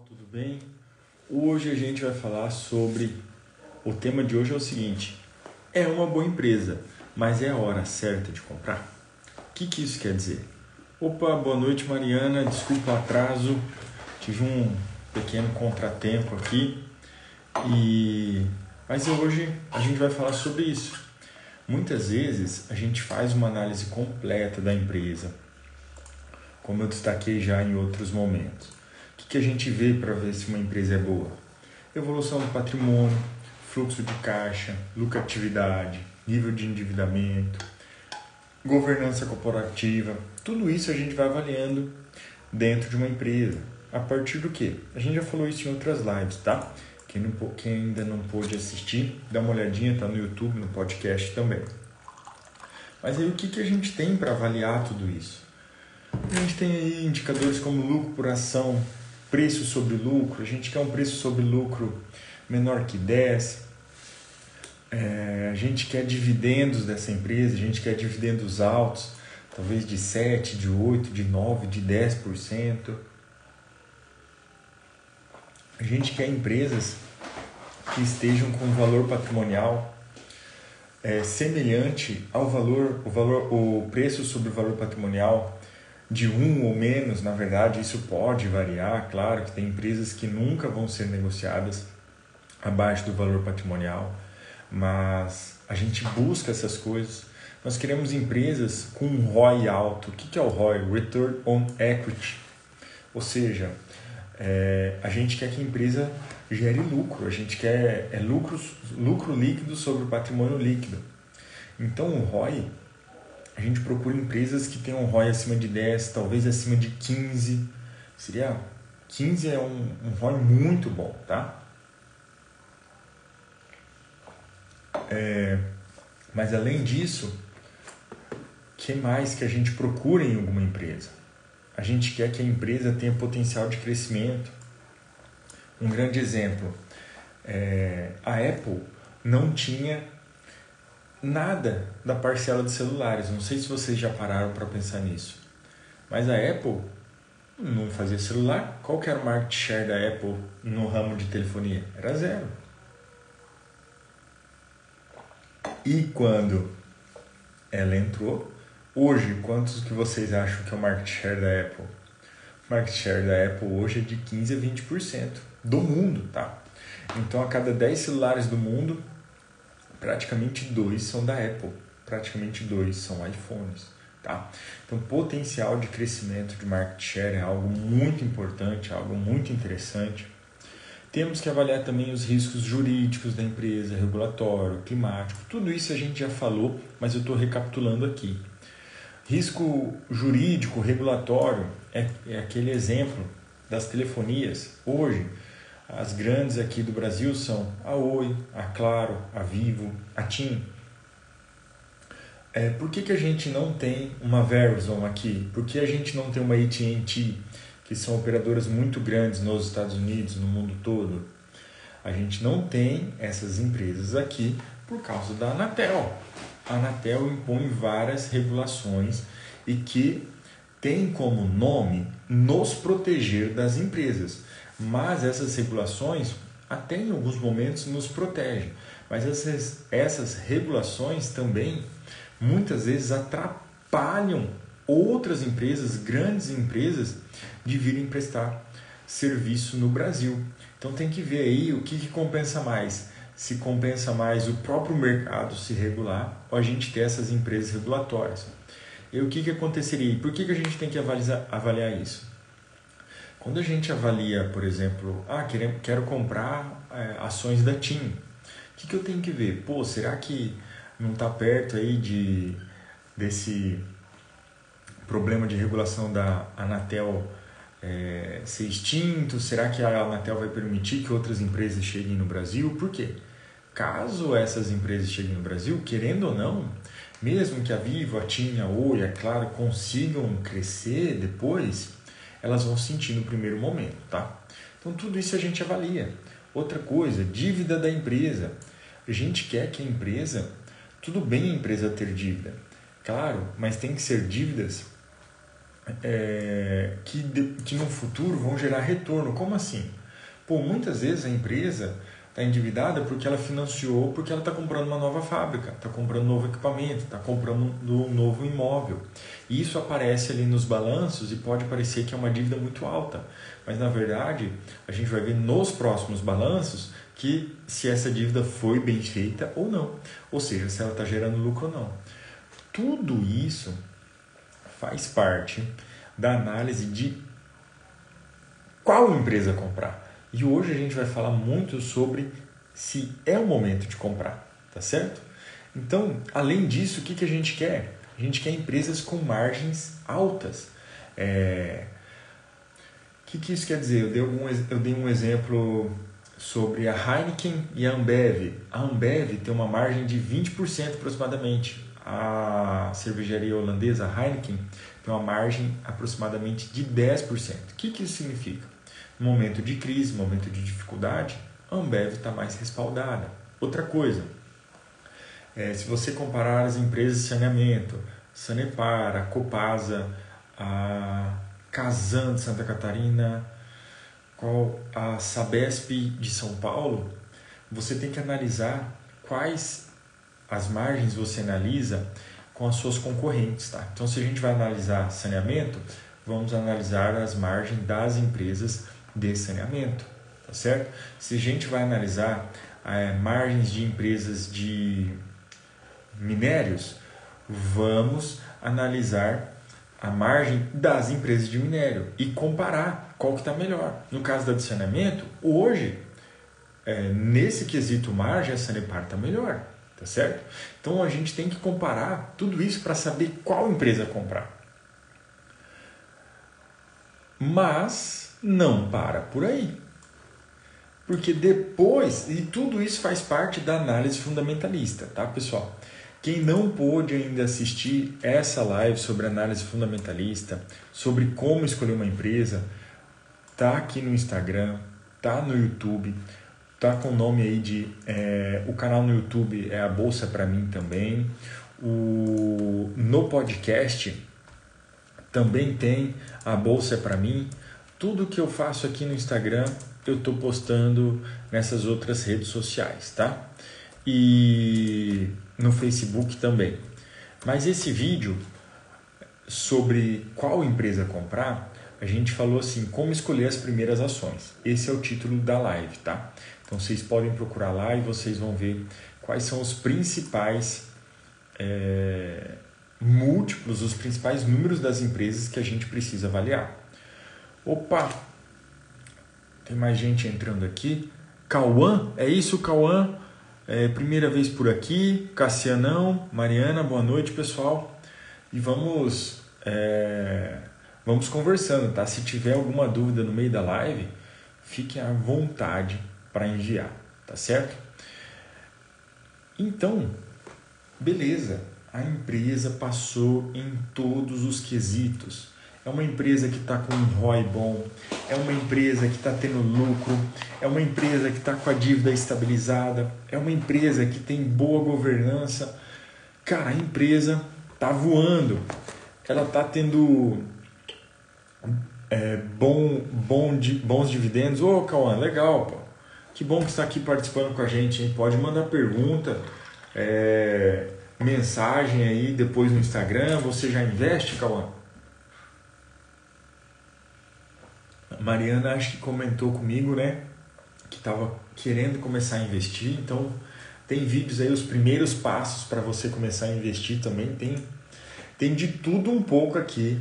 tudo bem? Hoje a gente vai falar sobre. O tema de hoje é o seguinte: é uma boa empresa, mas é a hora certa de comprar? O que, que isso quer dizer? Opa, boa noite Mariana, desculpa o atraso, tive um pequeno contratempo aqui e mas hoje a gente vai falar sobre isso. Muitas vezes a gente faz uma análise completa da empresa, como eu destaquei já em outros momentos. Que a gente vê para ver se uma empresa é boa? Evolução do patrimônio, fluxo de caixa, lucratividade, nível de endividamento, governança corporativa. Tudo isso a gente vai avaliando dentro de uma empresa. A partir do que? A gente já falou isso em outras lives, tá? Quem, não, quem ainda não pôde assistir, dá uma olhadinha, tá no YouTube, no podcast também. Mas aí o que, que a gente tem para avaliar tudo isso? A gente tem aí indicadores como lucro por ação, preço sobre lucro, a gente quer um preço sobre lucro menor que 10, é, a gente quer dividendos dessa empresa, a gente quer dividendos altos, talvez de 7, de 8, de 9, de 10%. A gente quer empresas que estejam com valor patrimonial é, semelhante ao valor, o valor, o preço sobre o valor patrimonial de um ou menos, na verdade, isso pode variar, claro que tem empresas que nunca vão ser negociadas abaixo do valor patrimonial, mas a gente busca essas coisas. Nós queremos empresas com um ROI alto. O que é o ROI? Return on Equity. Ou seja, é, a gente quer que a empresa gere lucro, a gente quer é lucro, lucro líquido sobre o patrimônio líquido. Então o ROI, gente procura empresas que tenham um ROI acima de 10, talvez acima de 15. Seria 15 é um, um ROI muito bom, tá? É, mas além disso, que mais que a gente procura em alguma empresa? A gente quer que a empresa tenha potencial de crescimento. Um grande exemplo, é, a Apple não tinha nada da parcela de celulares. Não sei se vocês já pararam para pensar nisso. Mas a Apple não fazia celular. Qual que era o market share da Apple no ramo de telefonia? Era zero. E quando ela entrou, hoje, quantos que vocês acham que é o market share da Apple? O market share da Apple hoje é de 15 a 20% do mundo, tá? Então, a cada 10 celulares do mundo, praticamente dois são da Apple, praticamente dois são iPhones, tá? Então, potencial de crescimento de market share é algo muito importante, algo muito interessante. Temos que avaliar também os riscos jurídicos da empresa, regulatório, climático, tudo isso a gente já falou, mas eu estou recapitulando aqui. Risco jurídico, regulatório, é, é aquele exemplo das telefonias. Hoje, as grandes aqui do Brasil são a Oi, a Claro, a Vivo, a TIM. É, por que, que a gente não tem uma Verizon aqui? Por que a gente não tem uma AT&T? que são operadoras muito grandes nos Estados Unidos, no mundo todo. A gente não tem essas empresas aqui por causa da Anatel. A Anatel impõe várias regulações e que tem como nome nos proteger das empresas. Mas essas regulações, até em alguns momentos, nos protegem. Mas essas, essas regulações também muitas vezes atrapalham outras empresas, grandes empresas, de virem prestar serviço no Brasil. Então tem que ver aí o que, que compensa mais. Se compensa mais o próprio mercado se regular ou a gente ter essas empresas regulatórias. E o que, que aconteceria? Por que, que a gente tem que avaliar, avaliar isso? Quando a gente avalia, por exemplo, ah, quero, comprar é, ações da TIM, o que, que eu tenho que ver? Pô, será que não está perto aí de, desse problema de regulação da Anatel é, ser extinto? Será que a Anatel vai permitir que outras empresas cheguem no Brasil? Por quê? Caso essas empresas cheguem no Brasil, querendo ou não, mesmo que a Vivo, a TIM, a Oi, é claro, consigam crescer depois, elas vão sentir no primeiro momento, tá? Então tudo isso a gente avalia. Outra coisa, dívida da empresa. A gente quer que a empresa, tudo bem a empresa ter dívida, claro, mas tem que ser dívidas é, que, que no futuro vão gerar retorno. Como assim? Pô, muitas vezes a empresa está endividada porque ela financiou, porque ela está comprando uma nova fábrica, está comprando novo equipamento, está comprando um novo imóvel. E isso aparece ali nos balanços e pode parecer que é uma dívida muito alta, mas na verdade a gente vai ver nos próximos balanços que se essa dívida foi bem feita ou não, ou seja, se ela está gerando lucro ou não. Tudo isso faz parte da análise de qual empresa comprar. E hoje a gente vai falar muito sobre se é o momento de comprar, tá certo? Então, além disso, o que, que a gente quer? A gente quer empresas com margens altas. É... O que, que isso quer dizer? Eu dei, algum, eu dei um exemplo sobre a Heineken e a Ambev. A Ambev tem uma margem de 20% aproximadamente. A cervejaria holandesa a Heineken tem uma margem aproximadamente de 10%. O que, que isso significa? Momento de crise, momento de dificuldade, a Ambev está mais respaldada. Outra coisa, é, se você comparar as empresas de saneamento, Sanepar, a Copasa, a Casan de Santa Catarina, qual a Sabesp de São Paulo, você tem que analisar quais as margens você analisa com as suas concorrentes, tá? Então, se a gente vai analisar saneamento, vamos analisar as margens das empresas de saneamento, tá certo? Se a gente vai analisar é, margens de empresas de minérios, vamos analisar a margem das empresas de minério e comparar qual que está melhor. No caso do saneamento, hoje, é, nesse quesito margem, a Sanepar está melhor, tá certo? Então a gente tem que comparar tudo isso para saber qual empresa comprar. Mas não para por aí. Porque depois, e tudo isso faz parte da análise fundamentalista, tá, pessoal? Quem não pôde ainda assistir essa live sobre análise fundamentalista, sobre como escolher uma empresa, tá aqui no Instagram, tá no YouTube, tá com o nome aí de é, o canal no YouTube é a bolsa para mim também. O no podcast também tem a bolsa para mim. Tudo que eu faço aqui no Instagram eu estou postando nessas outras redes sociais, tá? E no Facebook também. Mas esse vídeo sobre qual empresa comprar, a gente falou assim, como escolher as primeiras ações. Esse é o título da live, tá? Então vocês podem procurar lá e vocês vão ver quais são os principais é, múltiplos, os principais números das empresas que a gente precisa avaliar. Opa! Tem mais gente entrando aqui. Cauã, é isso, Cauã? É, primeira vez por aqui, Cassianão, Mariana, boa noite pessoal. E vamos, é, vamos conversando, tá? Se tiver alguma dúvida no meio da live, fique à vontade para enviar, tá certo? Então, beleza, a empresa passou em todos os quesitos é uma empresa que está com um ROI bom, é uma empresa que está tendo lucro, é uma empresa que está com a dívida estabilizada, é uma empresa que tem boa governança. Cara, a empresa está voando, ela está tendo é, bom, bom, bons dividendos. Ô, Cauã, legal, pô. Que bom que está aqui participando com a gente, hein? Pode mandar pergunta, é, mensagem aí depois no Instagram. Você já investe, Cauã? Mariana acho que comentou comigo, né? Que estava querendo começar a investir. Então, tem vídeos aí, os primeiros passos para você começar a investir também. Tem, tem de tudo um pouco aqui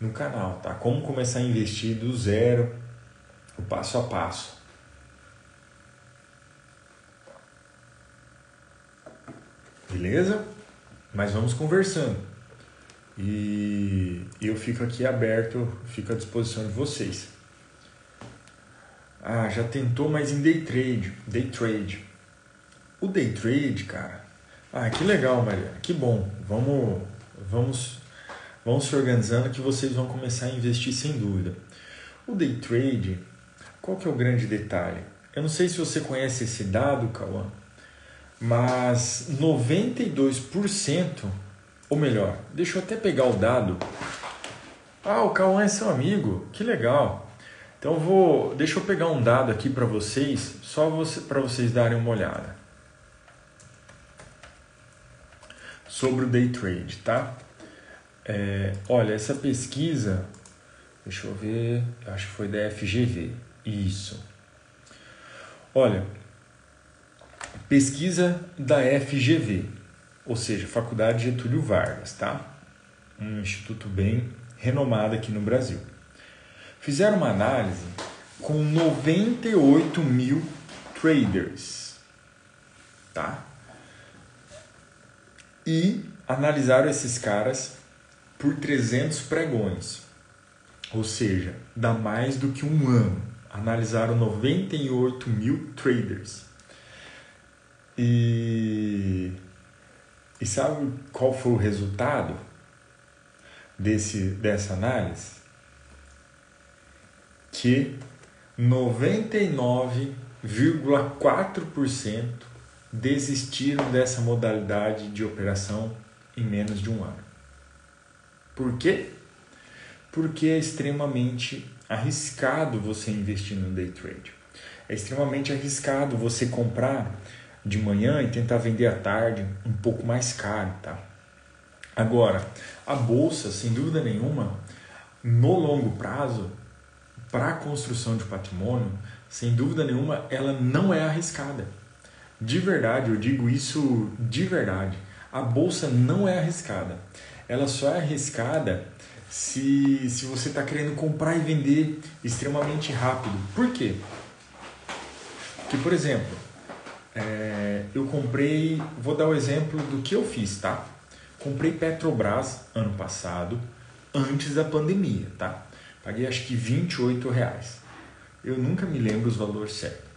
no canal, tá? Como começar a investir do zero, o passo a passo. Beleza? Mas vamos conversando. E eu fico aqui aberto, fico à disposição de vocês. Ah, já tentou, mas em day trade. Day trade. O day trade, cara. Ah, que legal, Maria. Que bom. Vamos, vamos, vamos se organizando que vocês vão começar a investir sem dúvida. O day trade, qual que é o grande detalhe? Eu não sei se você conhece esse dado, Cauã, mas 92%, ou melhor, deixa eu até pegar o dado Ah, o Cauã é seu amigo, que legal. Então vou, deixa eu pegar um dado aqui para vocês, só você, para vocês darem uma olhada. Sobre o day trade, tá? É, olha, essa pesquisa, deixa eu ver, acho que foi da FGV. Isso. Olha, pesquisa da FGV, ou seja, Faculdade Getúlio Vargas, tá? Um instituto bem renomado aqui no Brasil. Fizeram uma análise com 98 mil traders, tá? E analisaram esses caras por 300 pregões, ou seja, dá mais do que um ano. Analisaram 98 mil traders. E, e sabe qual foi o resultado desse, dessa análise? Que 99,4% desistiram dessa modalidade de operação em menos de um ano. Por quê? Porque é extremamente arriscado você investir no day trade. É extremamente arriscado você comprar de manhã e tentar vender à tarde um pouco mais caro, tá? Agora, a bolsa, sem dúvida nenhuma, no longo prazo, para a construção de patrimônio, sem dúvida nenhuma, ela não é arriscada. De verdade, eu digo isso de verdade. A bolsa não é arriscada. Ela só é arriscada se, se você está querendo comprar e vender extremamente rápido. Por quê? Porque, por exemplo, é, eu comprei, vou dar o exemplo do que eu fiz, tá? Comprei Petrobras ano passado, antes da pandemia, tá? Paguei acho que 28 reais. Eu nunca me lembro os valores certos.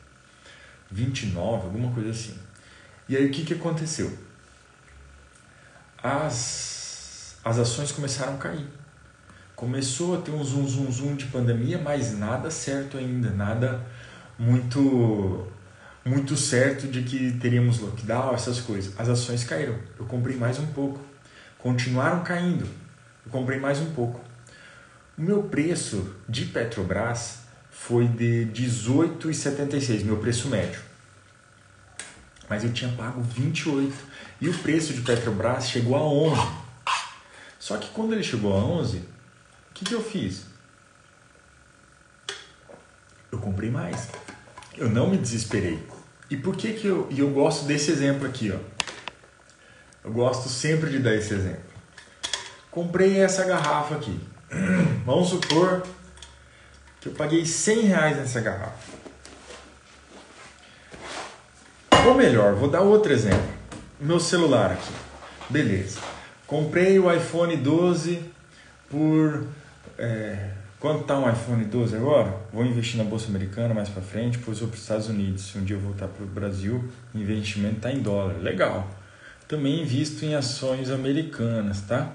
29, alguma coisa assim. E aí o que, que aconteceu? As, as ações começaram a cair. Começou a ter um zoom, zoom, zoom de pandemia, mas nada certo ainda, nada muito muito certo de que teríamos lockdown, essas coisas. As ações caíram. Eu comprei mais um pouco. Continuaram caindo. Eu comprei mais um pouco. O meu preço de Petrobras foi de 18,76, meu preço médio. Mas eu tinha pago 28 e o preço de Petrobras chegou a 11. Só que quando ele chegou a 11, o que, que eu fiz? Eu comprei mais. Eu não me desesperei. E por que que eu, e eu gosto desse exemplo aqui, ó? Eu gosto sempre de dar esse exemplo. Comprei essa garrafa aqui. Vamos supor que eu paguei 100 reais nessa garrafa. Ou melhor, vou dar outro exemplo. Meu celular aqui. Beleza. Comprei o iPhone 12 por é, Quanto está um iPhone 12 agora? Vou investir na Bolsa Americana mais para frente, depois vou para os Estados Unidos. Se um dia eu voltar para o Brasil, investimento está em dólar. Legal. Também invisto em ações americanas, tá?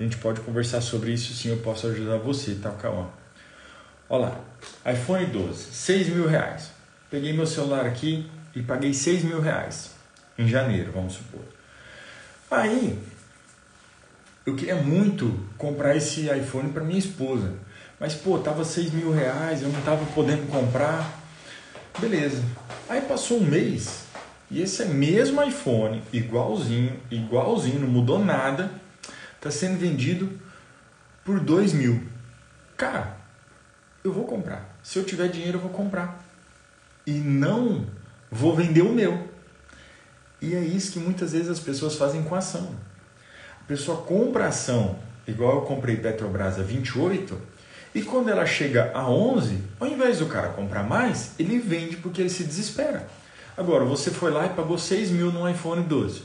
Gente pode conversar sobre isso sim, eu posso ajudar você, tá, Cauã? Olha lá, iPhone 12, 6 mil reais. Peguei meu celular aqui e paguei 6 mil reais em janeiro, vamos supor. Aí, eu queria muito comprar esse iPhone para minha esposa. Mas, pô, tava 6 mil reais, eu não tava podendo comprar. Beleza. Aí passou um mês e esse mesmo iPhone, igualzinho, igualzinho, não mudou nada, tá sendo vendido por 2 mil. Cara, eu vou comprar. Se eu tiver dinheiro, eu vou comprar. E não vou vender o meu. E é isso que muitas vezes as pessoas fazem com a ação. A pessoa compra a ação, igual eu comprei Petrobras a 28, e quando ela chega a 11, ao invés do cara comprar mais, ele vende porque ele se desespera. Agora, você foi lá e pagou 6 mil no iPhone 12.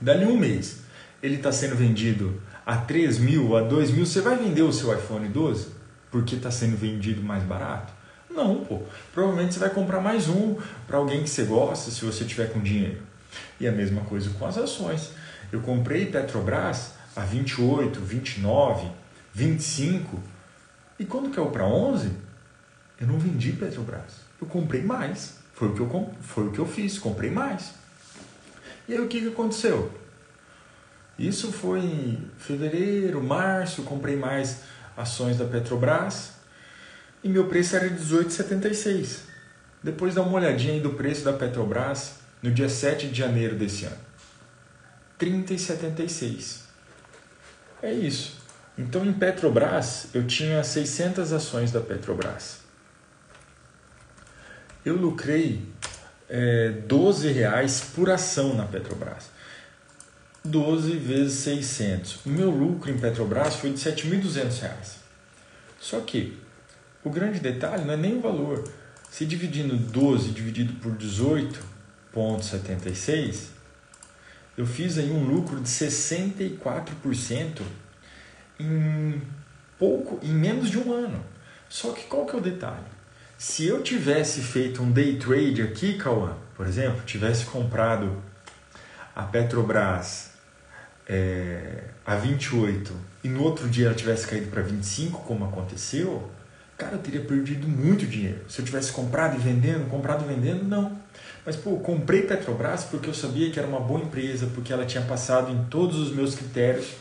Dali um mês, ele está sendo vendido a 3 mil, a 2 mil, você vai vender o seu iPhone 12 porque está sendo vendido mais barato? Não, pô. Provavelmente você vai comprar mais um para alguém que você gosta, se você tiver com dinheiro. E a mesma coisa com as ações. Eu comprei Petrobras a 28, 29, 25 e quando caiu para 11, eu não vendi Petrobras. Eu comprei mais. Foi o que eu, foi o que eu fiz, comprei mais. E aí o que, que aconteceu? Isso foi em fevereiro, março, comprei mais ações da Petrobras e meu preço era 18,76. Depois dá uma olhadinha aí do preço da Petrobras no dia 7 de janeiro desse ano. 30,76. É isso. Então em Petrobras eu tinha 600 ações da Petrobras. Eu lucrei é, 12 reais por ação na Petrobras. 12 vezes 600. O meu lucro em Petrobras foi de 7.200 reais. Só que o grande detalhe não é nem o valor. Se dividindo 12 dividido por 18,76, eu fiz aí um lucro de 64% em pouco, em menos de um ano. Só que qual que é o detalhe? Se eu tivesse feito um day trade aqui, Cauã, por exemplo, tivesse comprado a Petrobras é, a 28 e no outro dia ela tivesse caído para 25, como aconteceu, cara, eu teria perdido muito dinheiro. Se eu tivesse comprado e vendendo, comprado e vendendo, não. Mas, pô, comprei Petrobras porque eu sabia que era uma boa empresa, porque ela tinha passado em todos os meus critérios.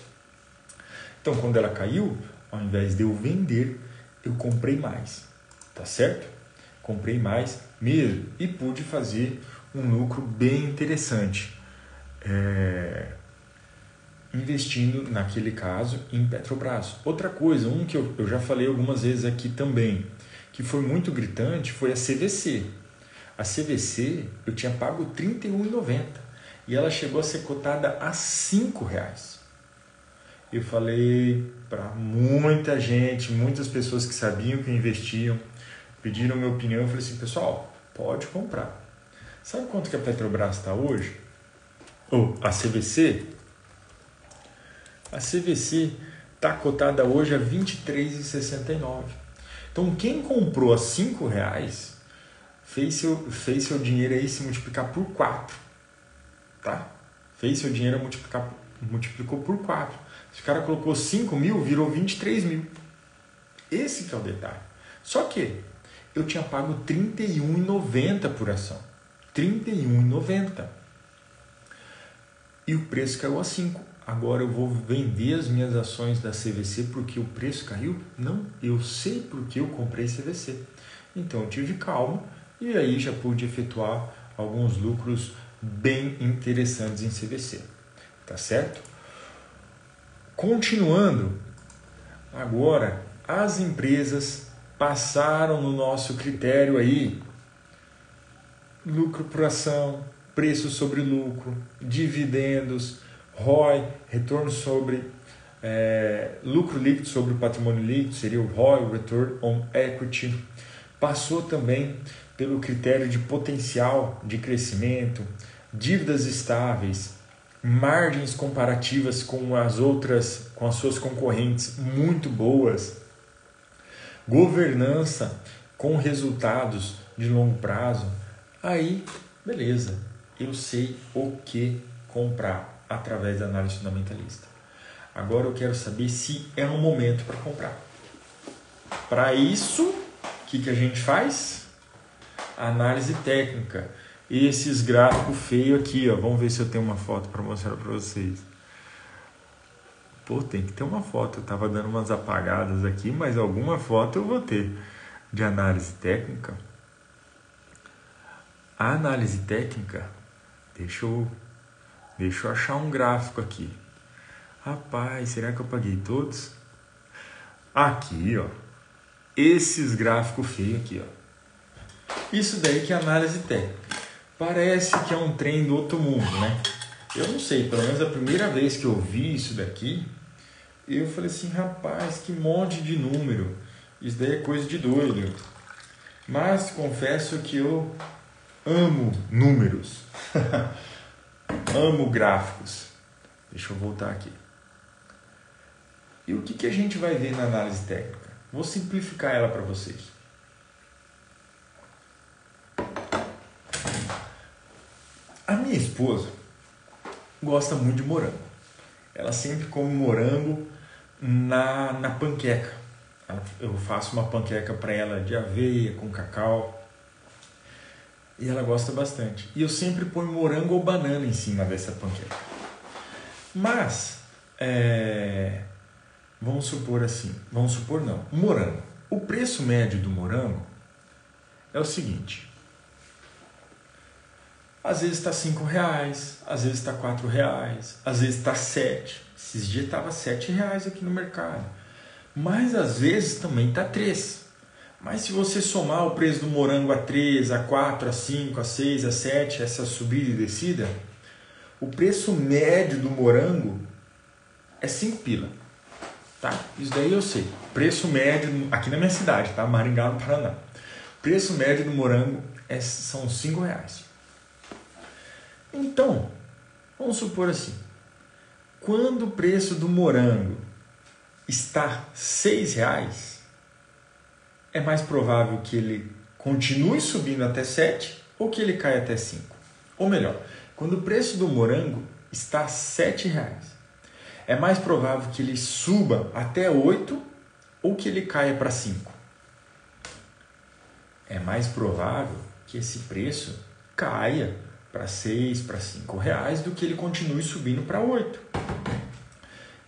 Então, quando ela caiu, ao invés de eu vender, eu comprei mais. Tá certo? Comprei mais mesmo e pude fazer um lucro bem interessante. É... Investindo, naquele caso, em Petrobras. Outra coisa, um que eu, eu já falei algumas vezes aqui também, que foi muito gritante, foi a CVC. A CVC eu tinha pago R$ 31,90 e ela chegou a ser cotada a R$ reais. Eu falei para muita gente, muitas pessoas que sabiam que investiam, pediram minha opinião. Eu falei assim, pessoal, pode comprar. Sabe quanto que a Petrobras está hoje? Ou a CVC? A CVC está cotada hoje a R$ 23,69. Então quem comprou a R$ reais fez seu, fez seu dinheiro aí se multiplicar por 4. Tá? Fez seu dinheiro multiplicar, multiplicou por 4. Se o cara colocou 5 mil, virou 23 mil. Esse que é o detalhe. Só que eu tinha pago R$ 31,90 por ação. R$ 31,90. E o preço caiu a 5. Agora eu vou vender as minhas ações da CVC porque o preço caiu? Não, eu sei porque eu comprei CVC. Então eu tive calma e aí já pude efetuar alguns lucros bem interessantes em CVC. Tá certo? Continuando, agora as empresas passaram no nosso critério aí lucro por ação, preço sobre lucro, dividendos, ROI, retorno sobre é, lucro líquido sobre o patrimônio líquido, seria o ROI, o Return on Equity. Passou também pelo critério de potencial de crescimento, dívidas estáveis, margens comparativas com as outras, com as suas concorrentes muito boas, governança com resultados de longo prazo, aí beleza, eu sei o que comprar através da análise fundamentalista. Agora eu quero saber se é um momento para comprar. Para isso, o que, que a gente faz? Análise técnica esses gráficos feios aqui, ó. Vamos ver se eu tenho uma foto para mostrar para vocês. Pô, tem que ter uma foto. Eu tava dando umas apagadas aqui, mas alguma foto eu vou ter de análise técnica. A análise técnica, deixa eu, deixa eu achar um gráfico aqui. Rapaz, será que eu paguei todos? Aqui, ó. Esses gráficos feios aqui, ó. Isso daí que é análise técnica parece que é um trem do outro mundo, né? Eu não sei, pelo menos a primeira vez que eu vi isso daqui, eu falei assim, rapaz, que monte de número. Isso daí é coisa de doido. Mas confesso que eu amo números. amo gráficos. Deixa eu voltar aqui. E o que, que a gente vai ver na análise técnica? Vou simplificar ela para vocês. A minha esposa gosta muito de morango. Ela sempre come morango na, na panqueca. Eu faço uma panqueca para ela de aveia, com cacau. E ela gosta bastante. E eu sempre ponho morango ou banana em cima dessa panqueca. Mas, é, vamos supor assim, vamos supor não, morango. O preço médio do morango é o seguinte. Às vezes está cinco reais, às vezes está quatro reais, às vezes está sete. Esses dias estava sete reais aqui no mercado. Mas às vezes também está três. Mas se você somar o preço do morango a 3, a 4, a 5, a 6, a 7, essa subida e descida, o preço médio do morango é 5 pila. Tá? Isso daí eu sei. Preço médio aqui na minha cidade, tá? Maringá, no Paraná. Preço médio do morango é, são 5 reais. Então, vamos supor assim. Quando o preço do morango está 6 reais, é mais provável que ele continue subindo até 7 ou que ele caia até 5. Ou melhor, quando o preço do morango está 7 reais, é mais provável que ele suba até 8 ou que ele caia para 5. É mais provável que esse preço caia para 6, para 5 reais do que ele continue subindo para 8.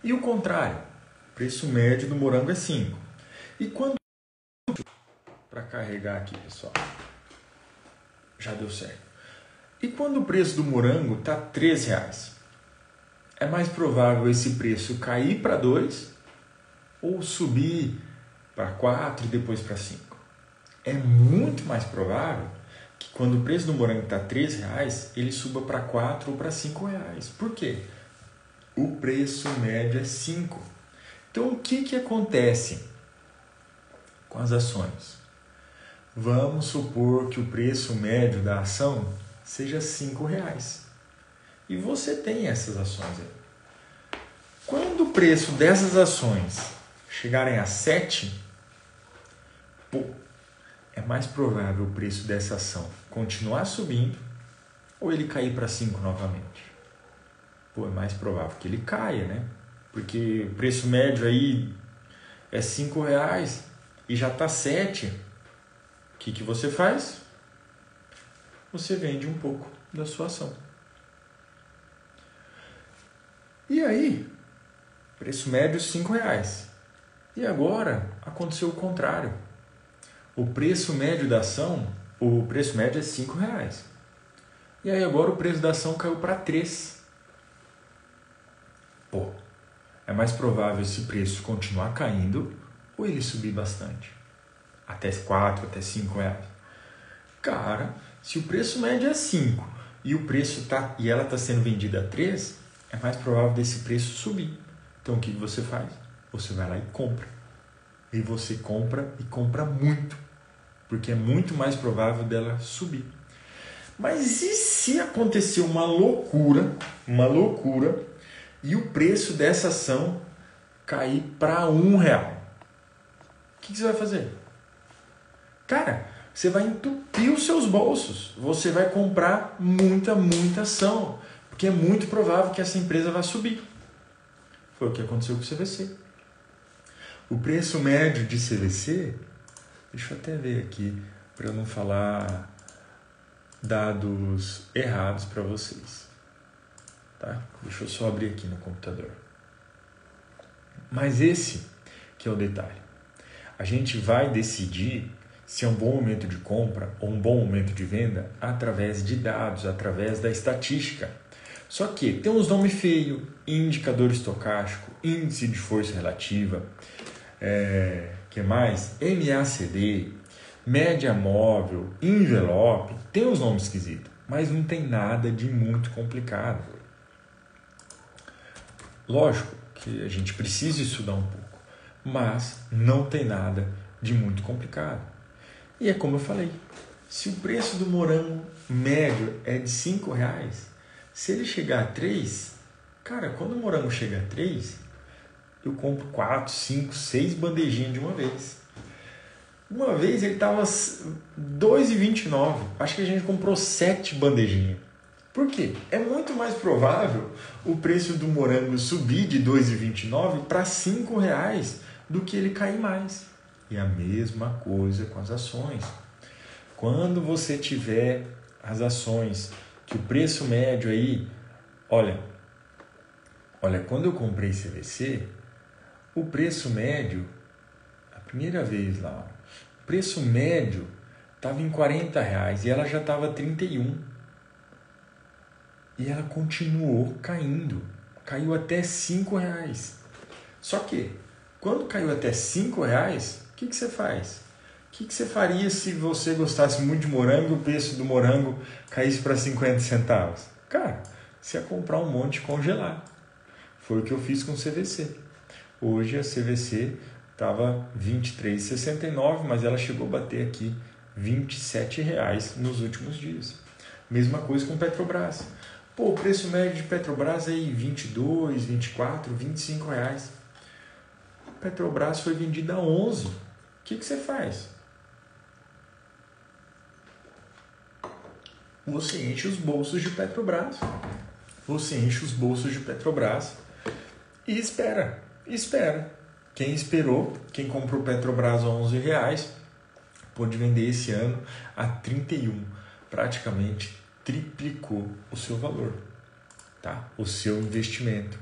E o contrário, o preço médio do morango é 5. E quando para carregar aqui, pessoal. Já deu certo. E quando o preço do morango está R$ reais, é mais provável esse preço cair para 2 ou subir para 4 e depois para 5? É muito mais provável que quando o preço do morango está R$ reais, ele suba para 4 ou para 5 reais. Por quê? O preço médio é 5. Então o que, que acontece com as ações? Vamos supor que o preço médio da ação seja R$ reais. E você tem essas ações aí. Quando o preço dessas ações chegarem a 7, pô, é mais provável o preço dessa ação continuar subindo ou ele cair para 5 novamente. Pô, é mais provável que ele caia, né? Porque o preço médio aí é 5 reais e já está 7 que, que você faz? Você vende um pouco da sua ação. E aí, preço médio R$ reais. E agora aconteceu o contrário. O preço médio da ação, o preço médio é R$ reais. E aí agora o preço da ação caiu para 3. Pô, é mais provável esse preço continuar caindo ou ele subir bastante? Até 4, até 5 reais. Cara, se o preço médio é 5 e o preço tá e ela está sendo vendida a 3, é mais provável desse preço subir. Então o que você faz? Você vai lá e compra. E você compra e compra muito, porque é muito mais provável dela subir. Mas e se acontecer uma loucura, uma loucura, e o preço dessa ação cair para um real? O que você vai fazer? Cara, você vai entupir os seus bolsos. Você vai comprar muita, muita ação. Porque é muito provável que essa empresa vai subir. Foi o que aconteceu com o CVC. O preço médio de CVC, deixa eu até ver aqui, para eu não falar dados errados para vocês. Tá? Deixa eu só abrir aqui no computador. Mas esse que é o detalhe. A gente vai decidir se é um bom momento de compra ou um bom momento de venda através de dados, através da estatística. Só que tem uns nomes feios, indicador estocástico, índice de força relativa, é, que mais? MACD, média móvel, envelope, tem uns nomes esquisitos, mas não tem nada de muito complicado. Lógico que a gente precisa estudar um pouco, mas não tem nada de muito complicado. E é como eu falei, se o preço do morango médio é de 5 reais, se ele chegar a 3, cara, quando o morango chega a 3, eu compro 4, 5, 6 bandejinhas de uma vez. Uma vez ele estava 2,29. Acho que a gente comprou 7 bandejinhas. Por quê? É muito mais provável o preço do morango subir de 2,29 para 5 reais do que ele cair mais. E a mesma coisa com as ações. Quando você tiver as ações que o preço médio aí, olha, olha, quando eu comprei CVC, o preço médio, a primeira vez lá, o preço médio estava em 40 reais e ela já estava 31. E ela continuou caindo. Caiu até 5 reais. Só que, quando caiu até 5 reais, que, que você faz? O que, que você faria se você gostasse muito de morango e o preço do morango caísse para 50 centavos? Cara, você ia comprar um monte congelar. Foi o que eu fiz com o CVC. Hoje a CVC estava 23,69, mas ela chegou a bater aqui 27 reais nos últimos dias. Mesma coisa com Petrobras. Pô, o preço médio de Petrobras é aí 22, 24, 25 reais. Petrobras foi vendida a 11. O que, que você faz? Você enche os bolsos de Petrobras. Você enche os bolsos de Petrobras e espera, espera. Quem esperou, quem comprou Petrobras a 11 reais, pôde vender esse ano a 31, praticamente triplicou o seu valor, tá? O seu investimento.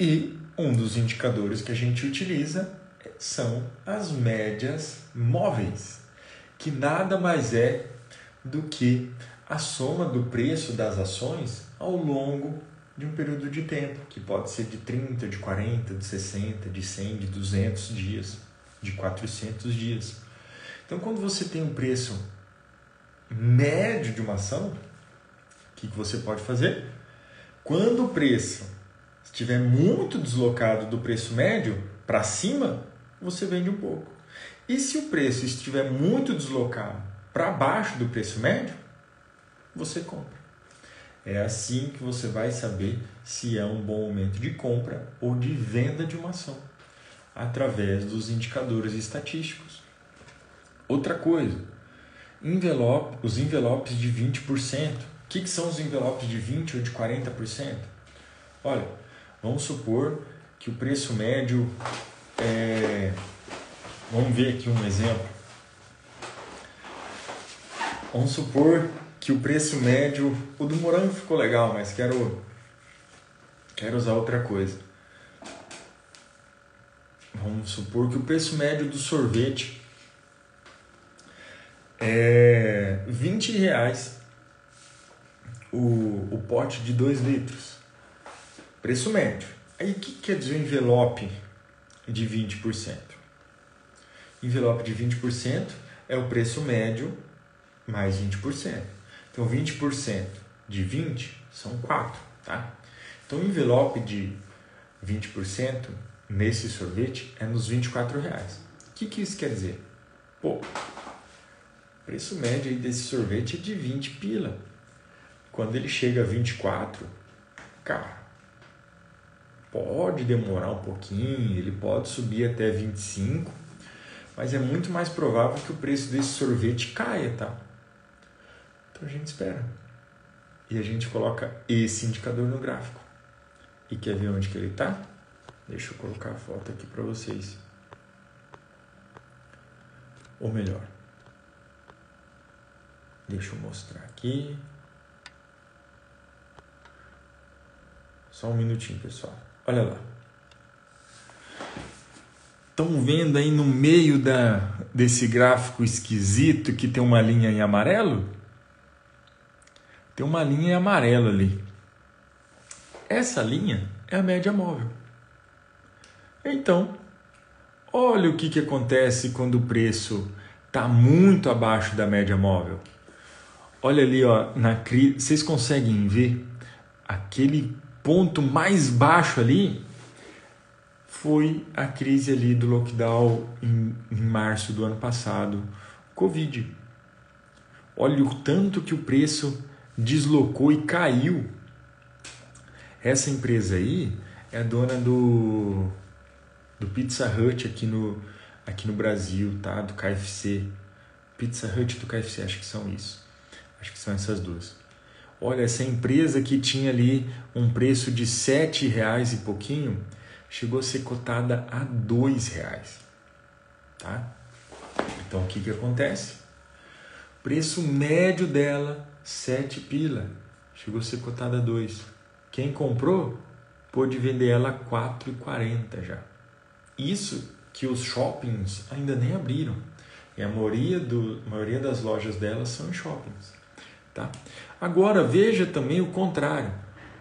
E um dos indicadores que a gente utiliza são as médias móveis, que nada mais é do que a soma do preço das ações ao longo de um período de tempo, que pode ser de 30, de 40, de 60, de 100, de 200 dias, de 400 dias. Então, quando você tem um preço médio de uma ação, o que, que você pode fazer? Quando o preço estiver muito deslocado do preço médio para cima, você vende um pouco. E se o preço estiver muito deslocado para baixo do preço médio, você compra. É assim que você vai saber se é um bom momento de compra ou de venda de uma ação, através dos indicadores estatísticos. Outra coisa, envelope, os envelopes de 20%. O que, que são os envelopes de 20% ou de 40%? Olha, vamos supor que o preço médio é. Vamos ver aqui um exemplo. Vamos supor que o preço médio. O do morango ficou legal, mas quero. Quero usar outra coisa. Vamos supor que o preço médio do sorvete é 20 reais o, o pote de 2 litros. Preço médio. Aí o que quer dizer envelope de 20%? Envelope de 20% é o preço médio mais 20%. Então 20% de 20 são 4, tá? Então envelope de 20% nesse sorvete é nos 24 reais. O que, que isso quer dizer? Pô, preço médio aí desse sorvete é de 20 pila. Quando ele chega a 24, cara, pode demorar um pouquinho, ele pode subir até 25, mas é muito mais provável que o preço desse sorvete caia, tá? Então a gente espera. E a gente coloca esse indicador no gráfico. E quer ver onde que ele está? Deixa eu colocar a foto aqui para vocês. Ou melhor, Deixa eu mostrar aqui. Só um minutinho, pessoal. Olha lá. Estão vendo aí no meio da, desse gráfico esquisito que tem uma linha em amarelo? Tem uma linha em amarelo ali. Essa linha é a média móvel. Então, olha o que, que acontece quando o preço está muito abaixo da média móvel. Olha ali, ó, na crise, vocês conseguem ver aquele ponto mais baixo ali? Foi a crise ali do lockdown em, em março do ano passado, Covid. Olha o tanto que o preço deslocou e caiu. Essa empresa aí é dona do, do Pizza Hut aqui no, aqui no Brasil, tá? Do KFC. Pizza Hut do KFC, acho que são isso. Acho que são essas duas. Olha, essa empresa que tinha ali um preço de sete reais e pouquinho, chegou a ser cotada a dois reais. Tá? Então o que, que acontece? Preço médio dela, sete pila. Chegou a ser cotada a dois. Quem comprou pôde vender ela a 4,40 já. Isso que os shoppings ainda nem abriram. E a maioria, do, maioria das lojas delas são shoppings. Tá? Agora veja também o contrário.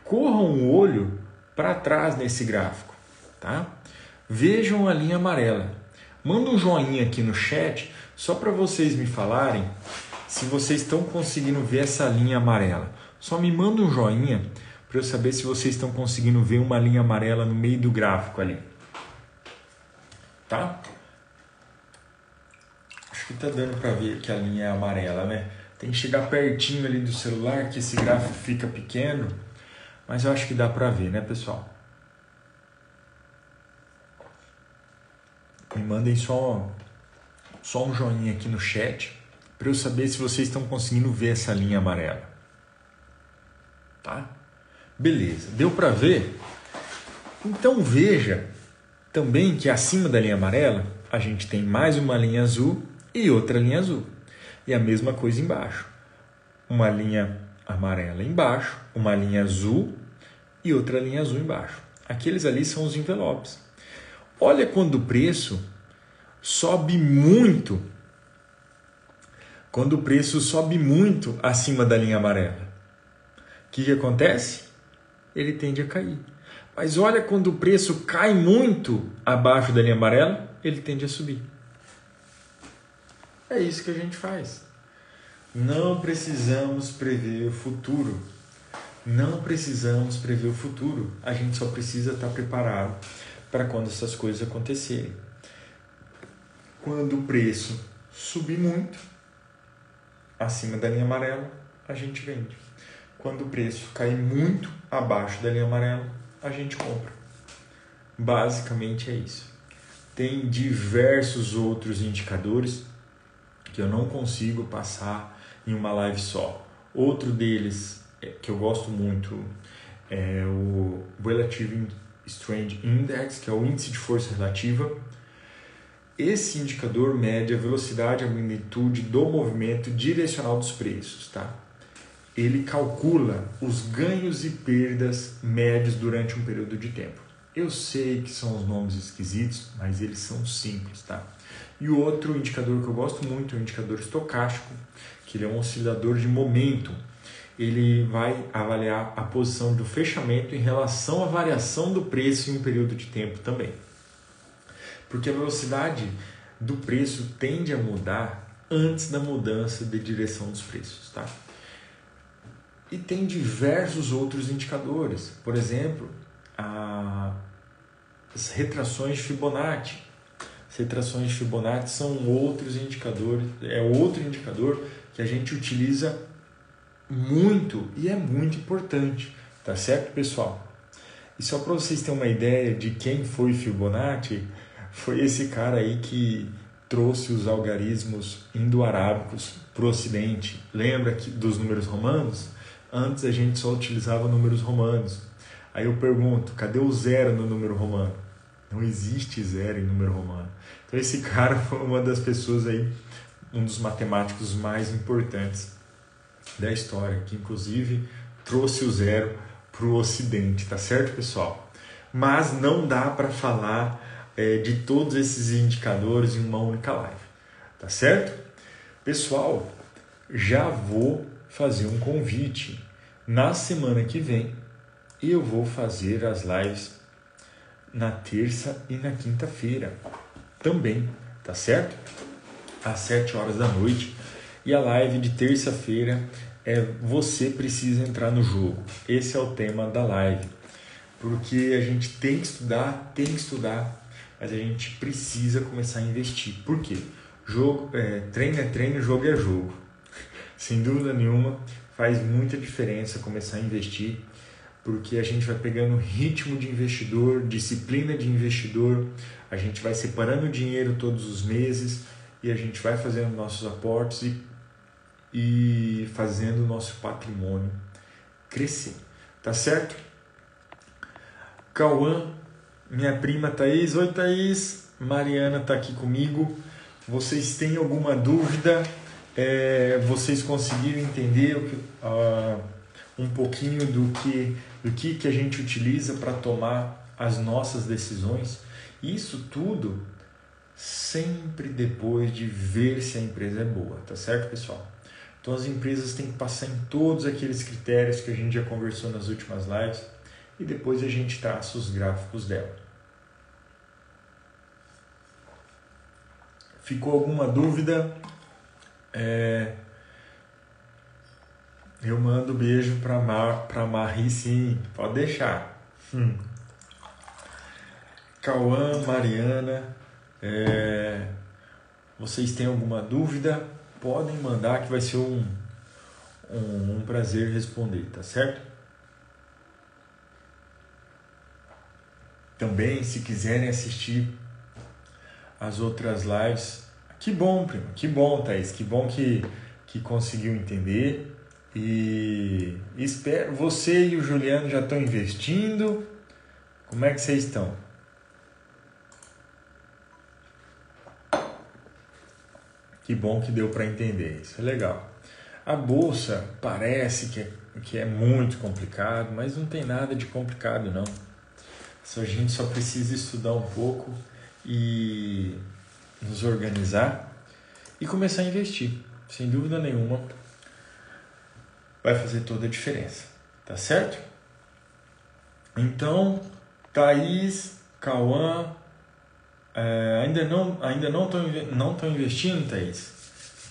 Corram o olho para trás nesse gráfico. Tá? Vejam a linha amarela. Manda um joinha aqui no chat só para vocês me falarem se vocês estão conseguindo ver essa linha amarela. Só me manda um joinha para eu saber se vocês estão conseguindo ver uma linha amarela no meio do gráfico ali. Tá? Acho que tá dando para ver que a linha é amarela, né? Tem que chegar pertinho ali do celular que esse gráfico fica pequeno, mas eu acho que dá para ver, né, pessoal? Me mandem só só um joinha aqui no chat para eu saber se vocês estão conseguindo ver essa linha amarela. Tá? Beleza, deu para ver? Então veja também que acima da linha amarela a gente tem mais uma linha azul e outra linha azul. E a mesma coisa embaixo. Uma linha amarela embaixo, uma linha azul e outra linha azul embaixo. Aqueles ali são os envelopes. Olha quando o preço sobe muito. Quando o preço sobe muito acima da linha amarela. O que, que acontece? Ele tende a cair. Mas olha quando o preço cai muito abaixo da linha amarela, ele tende a subir. É isso que a gente faz. Não precisamos prever o futuro. Não precisamos prever o futuro. A gente só precisa estar preparado para quando essas coisas acontecerem. Quando o preço subir muito, acima da linha amarela, a gente vende. Quando o preço cair muito abaixo da linha amarela, a gente compra. Basicamente é isso. Tem diversos outros indicadores que eu não consigo passar em uma live só. Outro deles é, que eu gosto muito é o Relative Strength Index, que é o índice de força relativa. Esse indicador mede a velocidade e a magnitude do movimento direcional dos preços, tá? Ele calcula os ganhos e perdas médios durante um período de tempo. Eu sei que são os nomes esquisitos, mas eles são simples, tá? E o outro indicador que eu gosto muito é o indicador estocástico, que ele é um oscilador de momento. Ele vai avaliar a posição do fechamento em relação à variação do preço em um período de tempo também. Porque a velocidade do preço tende a mudar antes da mudança de direção dos preços, tá? E tem diversos outros indicadores, por exemplo, a, as retrações de Fibonacci, retrações Fibonacci são outros indicadores, é outro indicador que a gente utiliza muito e é muito importante, tá certo, pessoal? E só para vocês terem uma ideia de quem foi Fibonacci, foi esse cara aí que trouxe os algarismos indo-arábicos para o Ocidente. Lembra que, dos números romanos? Antes a gente só utilizava números romanos. Aí eu pergunto, cadê o zero no número romano? Não existe zero em número romano. Então esse cara foi uma das pessoas aí, um dos matemáticos mais importantes da história, que inclusive trouxe o zero para o Ocidente, tá certo, pessoal? Mas não dá para falar é, de todos esses indicadores em uma única live, tá certo? Pessoal, já vou fazer um convite. Na semana que vem eu vou fazer as lives na terça e na quinta-feira também, tá certo? Às 7 horas da noite. E a live de terça-feira é Você Precisa Entrar no Jogo. Esse é o tema da live. Porque a gente tem que estudar, tem que estudar, mas a gente precisa começar a investir. Por quê? Jogo, é, treino é treino, jogo é jogo. Sem dúvida nenhuma, faz muita diferença começar a investir porque a gente vai pegando ritmo de investidor, disciplina de investidor, a gente vai separando dinheiro todos os meses e a gente vai fazendo nossos aportes e, e fazendo o nosso patrimônio crescer. Tá certo? Cauã, minha prima Thaís. Oi, Thaís. Mariana está aqui comigo. Vocês têm alguma dúvida? É, vocês conseguiram entender o que, uh, um pouquinho do que do que, que a gente utiliza para tomar as nossas decisões. Isso tudo sempre depois de ver se a empresa é boa, tá certo, pessoal? Então as empresas têm que passar em todos aqueles critérios que a gente já conversou nas últimas lives e depois a gente traça os gráficos dela. Ficou alguma dúvida? É... Eu mando beijo para Mar, pra Marie, sim, pode deixar. Hum. Cauã, Mariana, é... vocês têm alguma dúvida? Podem mandar que vai ser um, um, um prazer responder, tá certo? Também, se quiserem assistir as outras lives, que bom, primo, que bom, Thaís, que bom que, que conseguiu entender. E espero, você e o Juliano já estão investindo. Como é que vocês estão? Que bom que deu para entender, isso é legal. A bolsa parece que é, que é muito complicado, mas não tem nada de complicado não. Só a gente só precisa estudar um pouco e nos organizar e começar a investir. Sem dúvida nenhuma, vai fazer toda a diferença. Tá certo? Então, Thaís, Cauã, é, ainda não ainda não estão não estão investindo, Thaís?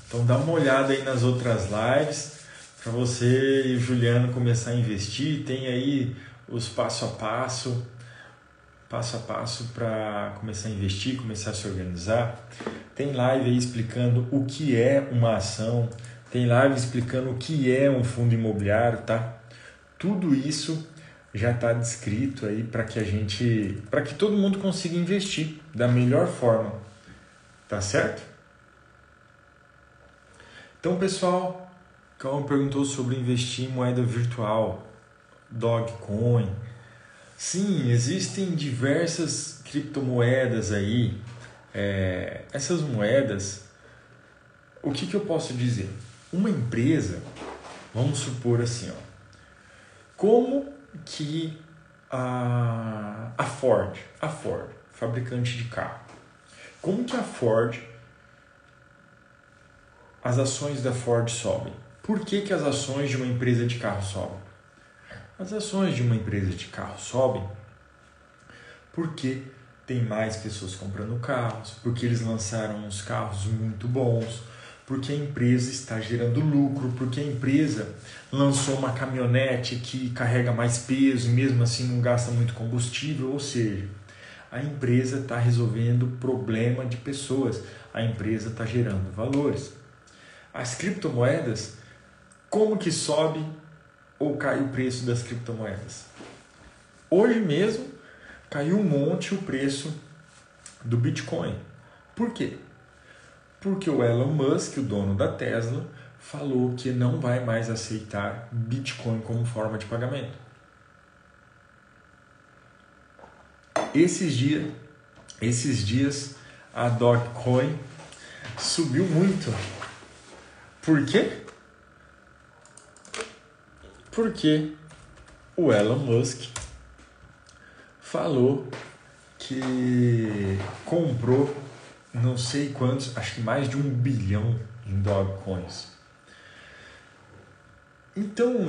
Então dá uma olhada aí nas outras lives para você e o Juliano começar a investir. Tem aí os passo a passo, passo a passo para começar a investir, começar a se organizar. Tem live aí explicando o que é uma ação, tem live explicando o que é um fundo imobiliário, tá? Tudo isso já está descrito aí para que a gente, para que todo mundo consiga investir da melhor forma, tá certo? Então, pessoal, Calma perguntou sobre investir em moeda virtual, Dogecoin. Sim, existem diversas criptomoedas aí. É, essas moedas, o que, que eu posso dizer? Uma empresa, vamos supor assim, ó, como que a, a Ford, a Ford, fabricante de carro, como que a Ford, as ações da Ford sobem? Por que, que as ações de uma empresa de carro sobem? As ações de uma empresa de carro sobem porque tem mais pessoas comprando carros, porque eles lançaram uns carros muito bons, porque a empresa está gerando lucro, porque a empresa lançou uma caminhonete que carrega mais peso e mesmo assim não gasta muito combustível, ou seja, a empresa está resolvendo problema de pessoas, a empresa está gerando valores. As criptomoedas, como que sobe ou cai o preço das criptomoedas? Hoje mesmo caiu um monte o preço do Bitcoin. Por quê? Porque o Elon Musk, o dono da Tesla, falou que não vai mais aceitar Bitcoin como forma de pagamento. Esses dias, esses dias a Dogecoin subiu muito. Por quê? Porque o Elon Musk falou que comprou não sei quantos, acho que mais de um bilhão em Dogecoins. Então,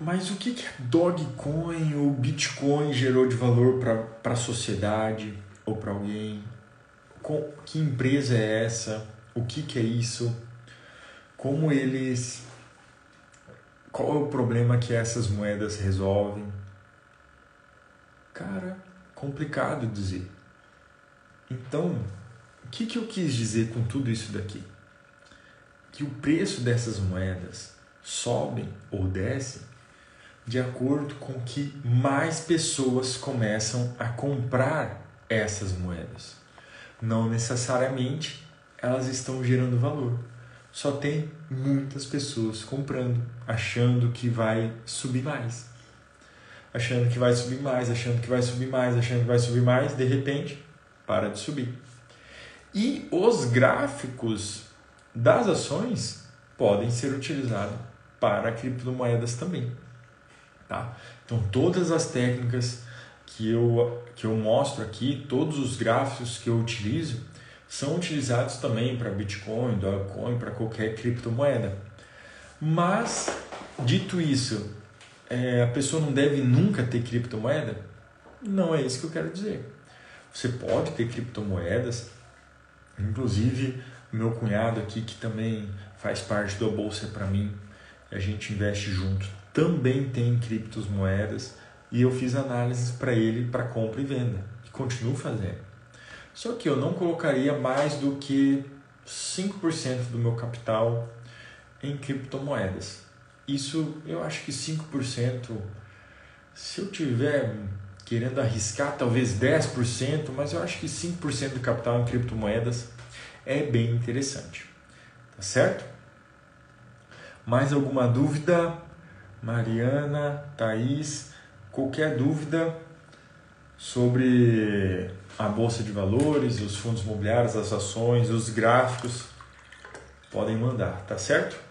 mas o que, que a Dogecoin ou Bitcoin gerou de valor para a sociedade ou para alguém? Com, que empresa é essa? O que, que é isso? Como eles. Qual é o problema que essas moedas resolvem? Cara, complicado dizer. Então, o que, que eu quis dizer com tudo isso daqui? Que o preço dessas moedas sobem ou descem de acordo com que mais pessoas começam a comprar essas moedas. Não necessariamente elas estão gerando valor. Só tem muitas pessoas comprando, achando que vai subir mais. Achando que vai subir mais, achando que vai subir mais, achando que vai subir mais, de repente, para de subir. E os gráficos das ações podem ser utilizados para criptomoedas também. Tá? Então, todas as técnicas que eu, que eu mostro aqui, todos os gráficos que eu utilizo, são utilizados também para Bitcoin, Dogecoin, para qualquer criptomoeda. Mas, dito isso, é, a pessoa não deve nunca ter criptomoeda? Não é isso que eu quero dizer. Você pode ter criptomoedas, inclusive meu cunhado aqui, que também faz parte da bolsa para mim, a gente investe junto, também tem criptomoedas e eu fiz análises para ele para compra e venda e continuo fazendo. Só que eu não colocaria mais do que 5% do meu capital em criptomoedas. Isso eu acho que 5%, se eu tiver querendo arriscar talvez 10%, mas eu acho que 5% do capital em criptomoedas é bem interessante. Tá certo? Mais alguma dúvida? Mariana, Thaís, qualquer dúvida sobre a bolsa de valores, os fundos imobiliários, as ações, os gráficos, podem mandar, tá certo?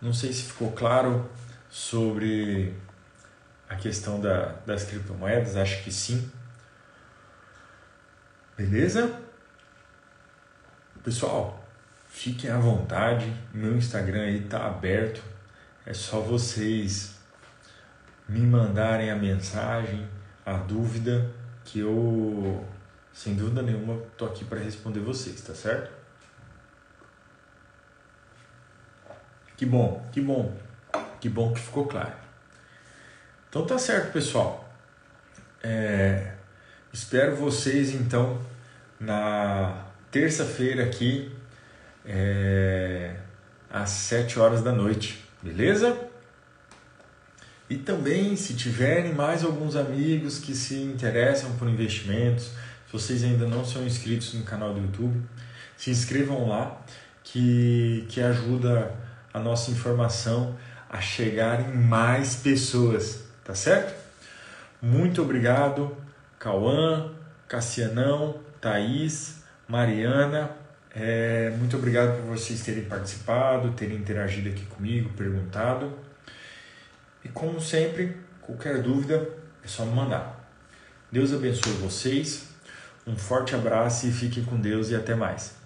Não sei se ficou claro sobre a questão da, das criptomoedas, acho que sim. Beleza? Pessoal, fiquem à vontade, meu Instagram aí tá aberto. É só vocês me mandarem a mensagem, a dúvida, que eu, sem dúvida nenhuma, tô aqui para responder vocês, tá certo? Que bom, que bom, que bom que ficou claro. Então tá certo, pessoal. É, espero vocês então na terça-feira aqui é, às 7 horas da noite, beleza? E também, se tiverem mais alguns amigos que se interessam por investimentos, se vocês ainda não são inscritos no canal do YouTube, se inscrevam lá, que, que ajuda a nossa informação a chegar em mais pessoas, tá certo? Muito obrigado, Cauã, Cassianão, Thaís, Mariana. É, muito obrigado por vocês terem participado, terem interagido aqui comigo, perguntado. E como sempre, qualquer dúvida é só me mandar. Deus abençoe vocês, um forte abraço e fiquem com Deus e até mais.